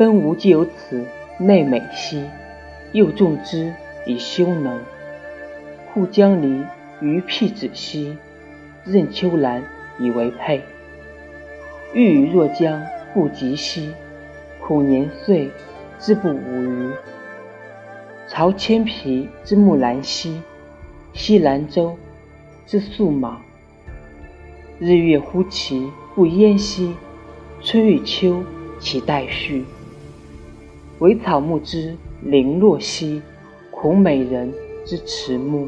分吾既有此内美兮，又重之以修能。故将离于辟子兮，任秋兰以为佩。欲语若将不及兮，恐年岁之不吾余。朝千皮之木兰兮，西兰舟之素莽。日月乎其不淹兮，春与秋其代序。惟草木之零落兮，恐美人之迟暮。